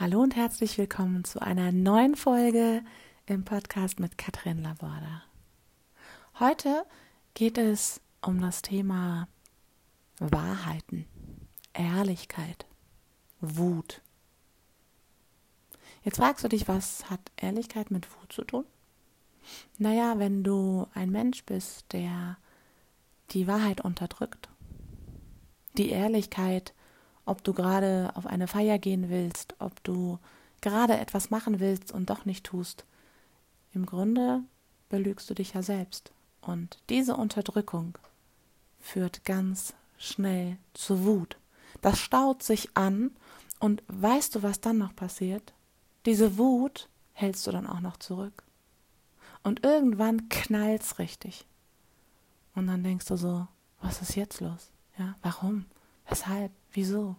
Hallo und herzlich willkommen zu einer neuen Folge im Podcast mit Katrin Laborda. Heute geht es um das Thema Wahrheiten, Ehrlichkeit, Wut. Jetzt fragst du dich, was hat Ehrlichkeit mit Wut zu tun? Naja, wenn du ein Mensch bist, der die Wahrheit unterdrückt, die Ehrlichkeit ob du gerade auf eine Feier gehen willst, ob du gerade etwas machen willst und doch nicht tust. Im Grunde belügst du dich ja selbst. Und diese Unterdrückung führt ganz schnell zu Wut. Das staut sich an und weißt du, was dann noch passiert? Diese Wut hältst du dann auch noch zurück. Und irgendwann knallt's richtig. Und dann denkst du so, was ist jetzt los? Ja, warum? Weshalb? Wieso?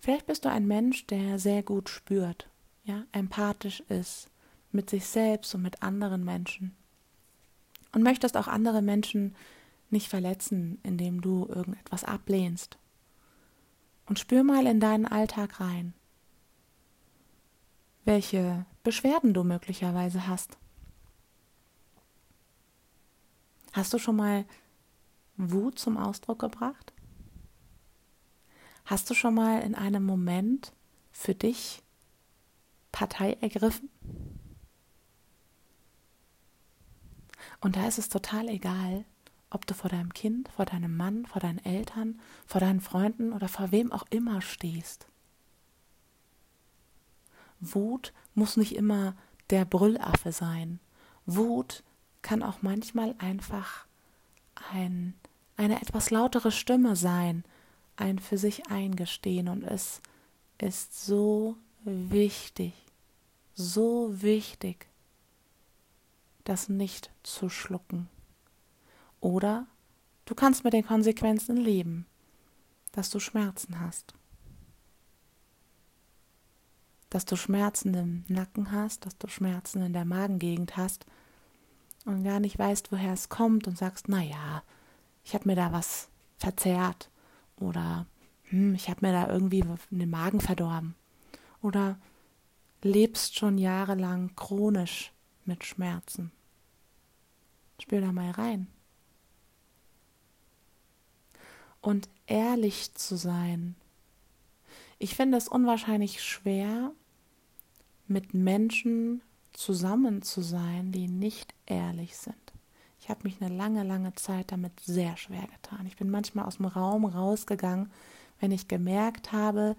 Vielleicht bist du ein Mensch, der sehr gut spürt, ja, empathisch ist mit sich selbst und mit anderen Menschen. Und möchtest auch andere Menschen nicht verletzen, indem du irgendetwas ablehnst. Und spür mal in deinen Alltag rein, welche Beschwerden du möglicherweise hast. Hast du schon mal Wut zum Ausdruck gebracht? Hast du schon mal in einem Moment für dich Partei ergriffen? Und da ist es total egal, ob du vor deinem Kind, vor deinem Mann, vor deinen Eltern, vor deinen Freunden oder vor wem auch immer stehst. Wut muss nicht immer der Brüllaffe sein. Wut kann auch manchmal einfach ein eine etwas lautere Stimme sein, ein für sich eingestehen und es ist so wichtig, so wichtig, das nicht zu schlucken. Oder du kannst mit den Konsequenzen leben, dass du Schmerzen hast. Dass du Schmerzen im Nacken hast, dass du Schmerzen in der Magengegend hast und gar nicht weißt, woher es kommt und sagst, na ja, ich habe mir da was verzerrt oder hm, ich habe mir da irgendwie den Magen verdorben oder lebst schon jahrelang chronisch mit Schmerzen. Spür da mal rein. Und ehrlich zu sein. Ich finde es unwahrscheinlich schwer, mit Menschen zusammen zu sein, die nicht ehrlich sind. Ich habe mich eine lange, lange Zeit damit sehr schwer getan. Ich bin manchmal aus dem Raum rausgegangen, wenn ich gemerkt habe,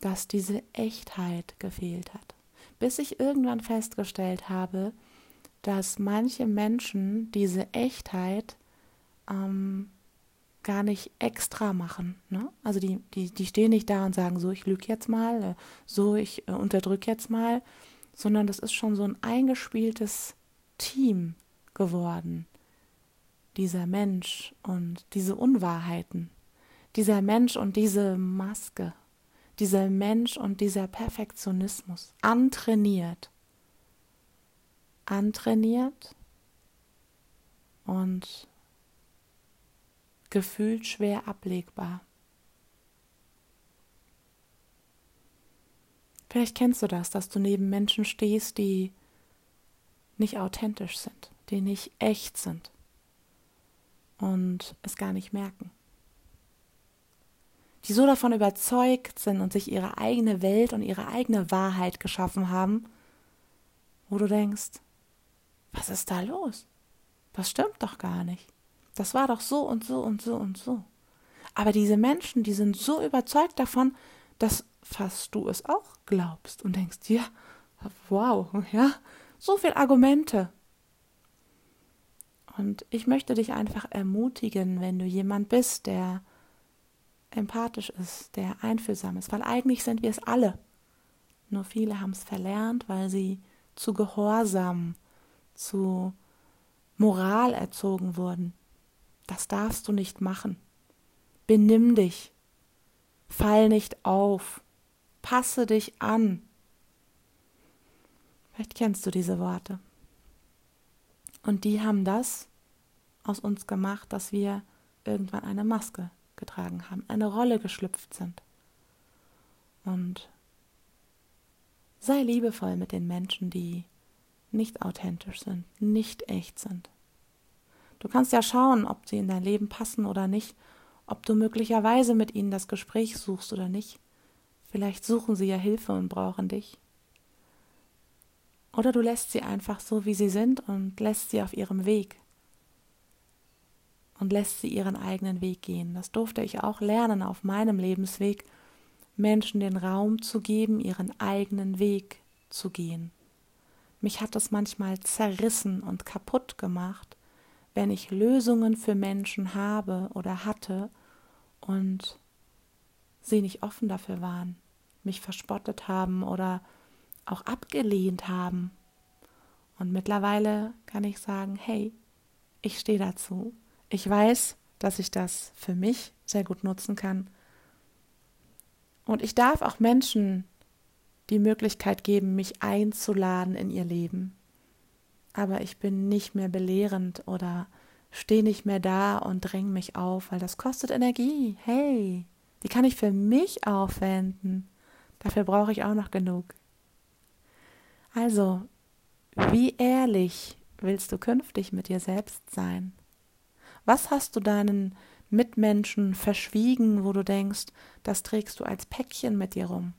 dass diese Echtheit gefehlt hat. Bis ich irgendwann festgestellt habe, dass manche Menschen diese Echtheit ähm, gar nicht extra machen. Ne? Also die, die, die stehen nicht da und sagen, so, ich lüge jetzt mal, äh, so, ich äh, unterdrücke jetzt mal, sondern das ist schon so ein eingespieltes Team geworden dieser Mensch und diese Unwahrheiten, dieser Mensch und diese Maske, dieser Mensch und dieser Perfektionismus, antrainiert, antrainiert und gefühlt schwer ablegbar. Vielleicht kennst du das, dass du neben Menschen stehst, die nicht authentisch sind, die nicht echt sind und es gar nicht merken. Die so davon überzeugt sind und sich ihre eigene Welt und ihre eigene Wahrheit geschaffen haben, wo du denkst, was ist da los? Das stimmt doch gar nicht. Das war doch so und so und so und so. Aber diese Menschen, die sind so überzeugt davon, dass fast du es auch glaubst und denkst, ja, wow, ja, so viele Argumente. Und ich möchte dich einfach ermutigen, wenn du jemand bist, der empathisch ist, der einfühlsam ist, weil eigentlich sind wir es alle. Nur viele haben es verlernt, weil sie zu Gehorsam, zu Moral erzogen wurden. Das darfst du nicht machen. Benimm dich. Fall nicht auf. Passe dich an. Vielleicht kennst du diese Worte. Und die haben das aus uns gemacht, dass wir irgendwann eine Maske getragen haben, eine Rolle geschlüpft sind. Und Sei liebevoll mit den Menschen, die nicht authentisch sind, nicht echt sind. Du kannst ja schauen, ob sie in dein Leben passen oder nicht, ob du möglicherweise mit ihnen das Gespräch suchst oder nicht. Vielleicht suchen sie ja Hilfe und brauchen dich. Oder du lässt sie einfach so, wie sie sind und lässt sie auf ihrem Weg und lässt sie ihren eigenen Weg gehen. Das durfte ich auch lernen auf meinem Lebensweg, Menschen den Raum zu geben, ihren eigenen Weg zu gehen. Mich hat es manchmal zerrissen und kaputt gemacht, wenn ich Lösungen für Menschen habe oder hatte und sie nicht offen dafür waren, mich verspottet haben oder auch abgelehnt haben. Und mittlerweile kann ich sagen, hey, ich stehe dazu. Ich weiß, dass ich das für mich sehr gut nutzen kann. Und ich darf auch Menschen die Möglichkeit geben, mich einzuladen in ihr Leben. Aber ich bin nicht mehr belehrend oder stehe nicht mehr da und dräng mich auf, weil das kostet Energie. Hey, die kann ich für mich aufwenden. Dafür brauche ich auch noch genug. Also, wie ehrlich willst du künftig mit dir selbst sein? Was hast du deinen Mitmenschen verschwiegen, wo du denkst, das trägst du als Päckchen mit dir rum?